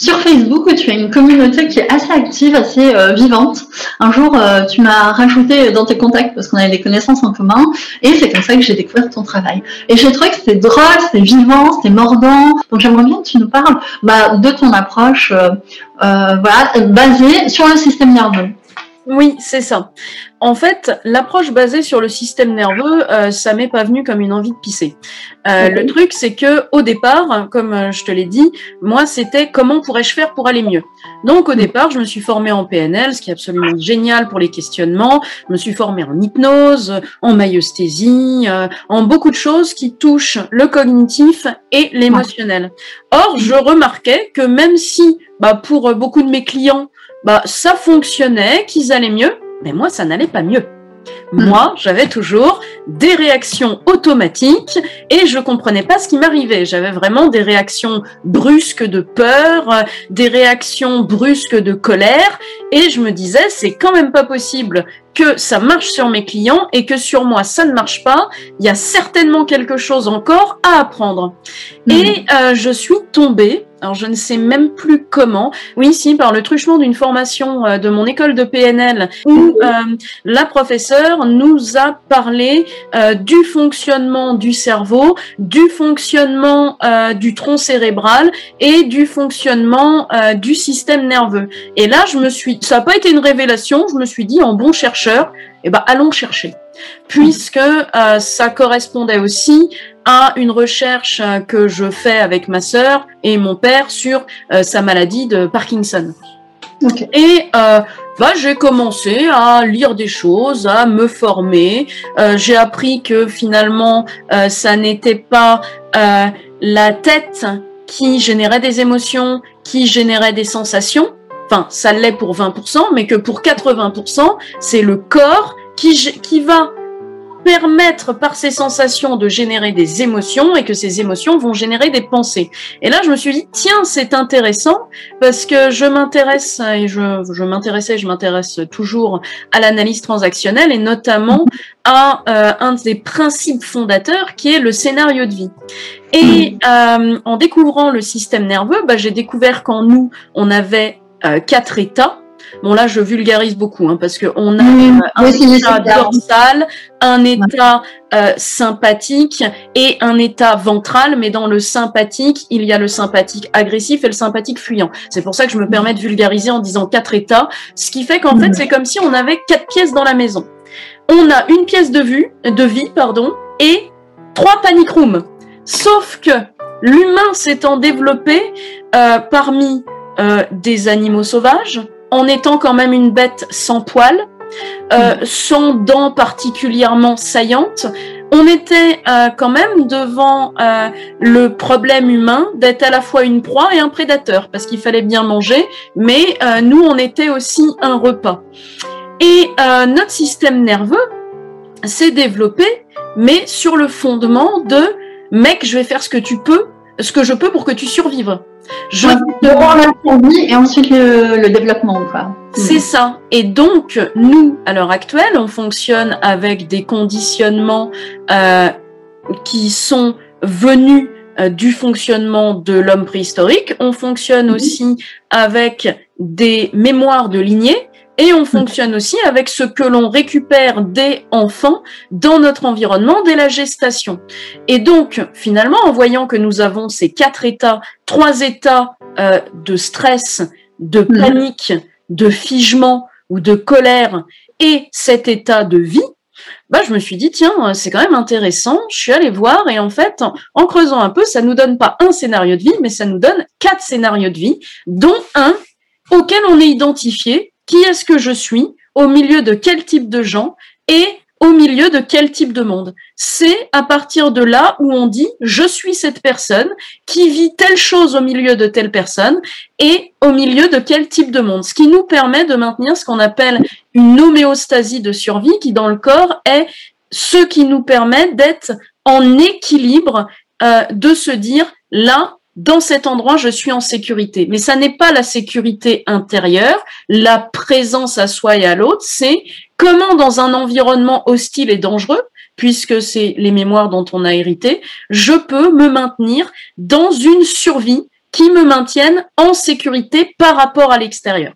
sur Facebook tu as une communauté qui est assez active, assez euh, vivante. Un jour, euh, tu m'as rajouté dans tes contacts parce qu'on avait des connaissances en commun et c'est comme ça que j'ai découvert ton travail. Et j'ai trouvé que c'était drôle, c'était vivant, c'était mordant. Donc j'aimerais bien que tu nous parles bah, de ton approche euh, basée sur le système nerveux. Oui, c'est ça. En fait, l'approche basée sur le système nerveux, euh, ça m'est pas venu comme une envie de pisser. Euh, le truc, c'est que au départ, comme euh, je te l'ai dit, moi, c'était comment pourrais-je faire pour aller mieux. Donc, au mm. départ, je me suis formée en PNL, ce qui est absolument génial pour les questionnements. Je me suis formée en hypnose, en maïesthésie, en beaucoup de choses qui touchent le cognitif et l'émotionnel. Or, je remarquais que même si, bah, pour beaucoup de mes clients, bah, ça fonctionnait, qu'ils allaient mieux, mais moi, ça n'allait pas mieux. Hmm. Moi, j'avais toujours des réactions automatiques et je comprenais pas ce qui m'arrivait. J'avais vraiment des réactions brusques de peur, des réactions brusques de colère et je me disais, c'est quand même pas possible que ça marche sur mes clients et que sur moi ça ne marche pas, il y a certainement quelque chose encore à apprendre. Hmm. Et euh, je suis tombée alors je ne sais même plus comment. Oui, si, par le truchement d'une formation euh, de mon école de PNL où euh, la professeure nous a parlé euh, du fonctionnement du cerveau, du fonctionnement du tronc cérébral et du fonctionnement du système nerveux. Et là, je me suis, ça n'a pas été une révélation, je me suis dit en bon chercheur, eh ben allons chercher, puisque ça correspondait aussi à une recherche euh, que je fais avec ma sœur et mon père sur euh, sa maladie de Parkinson. Et euh, bah, j'ai commencé à lire des choses, à me former. j'ai appris que finalement, ça n'était pas la tête qui générait des émotions, qui générait des sensations. Enfin, ça l'est pour 20%, mais que pour 80%, c'est le corps qui, qui va permettre par ces sensations de générer des émotions et que ces émotions vont générer des pensées. Et là, je me suis dit, tiens, c'est intéressant parce que je m'intéresse et je, je m'intéressais, je m'intéresse toujours à l'analyse transactionnelle et notamment à euh, un des principes fondateurs qui est le scénario de vie. Et euh, en découvrant le système nerveux, bah, j'ai découvert qu'en nous, on avait euh, quatre états Bon là, je vulgarise beaucoup hein, parce qu'on a mmh, un état dorsal, un état euh, sympathique et un état ventral. Mais dans le sympathique, il y a le sympathique agressif et le sympathique fuyant. C'est pour ça que je me permets de vulgariser en disant quatre états, ce qui fait qu'en fait, mmh. c'est comme si on avait quatre pièces dans la maison. On a une pièce de vue, de vie, pardon, et trois panic rooms. Sauf que l'humain s'étant développé euh, parmi euh, des animaux sauvages, en étant quand même une bête sans poils, euh, mm. sans dents particulièrement saillantes, on était euh, quand même devant euh, le problème humain d'être à la fois une proie et un prédateur, parce qu'il fallait bien manger, mais nous, on était aussi un repas. Et notre système nerveux s'est développé, mais sur le fondement de mec, je vais faire ce que tu peux, ce que je peux pour que tu survives. Je vie et ensuite le, développement. Quoi. C'est ça. Et donc, nous, à l'heure actuelle, on fonctionne avec des conditionnements euh, qui sont venus euh, du fonctionnement de l'homme préhistorique. On fonctionne mhm. aussi avec des mémoires de lignée et on fonctionne aussi avec ce que l'on récupère des enfants dans notre environnement dès la gestation. Et donc, finalement, en voyant que nous avons ces quatre états, trois états euh, de stress, de mhm. panique, de figement ou de colère et cet état de vie, bah, je me suis dit, tiens, c'est quand même intéressant. Je suis allée voir et en fait, en creusant un peu, ça nous donne pas un scénario de vie, mais ça nous donne quatre scénarios de vie, dont un auquel on est identifié qui est-ce que je suis, au milieu de quel type de gens et au milieu de quel type de monde. C'est à partir de là où on dit je suis cette personne qui vit telle chose au milieu de telle personne et au milieu de quel type de monde. Ce qui nous permet de maintenir ce qu'on appelle une homéostasie de survie qui dans le corps est ce qui nous permet d'être en équilibre, euh, de se dire là, dans cet endroit, je suis en sécurité. Mais ça n'est pas la sécurité intérieure, la présence à soi et à l'autre, c'est comment dans un environnement hostile et dangereux, puisque c'est les mémoires dont on a hérité, je peux me maintenir dans une survie qui me maintiennent en sécurité par rapport à l'extérieur.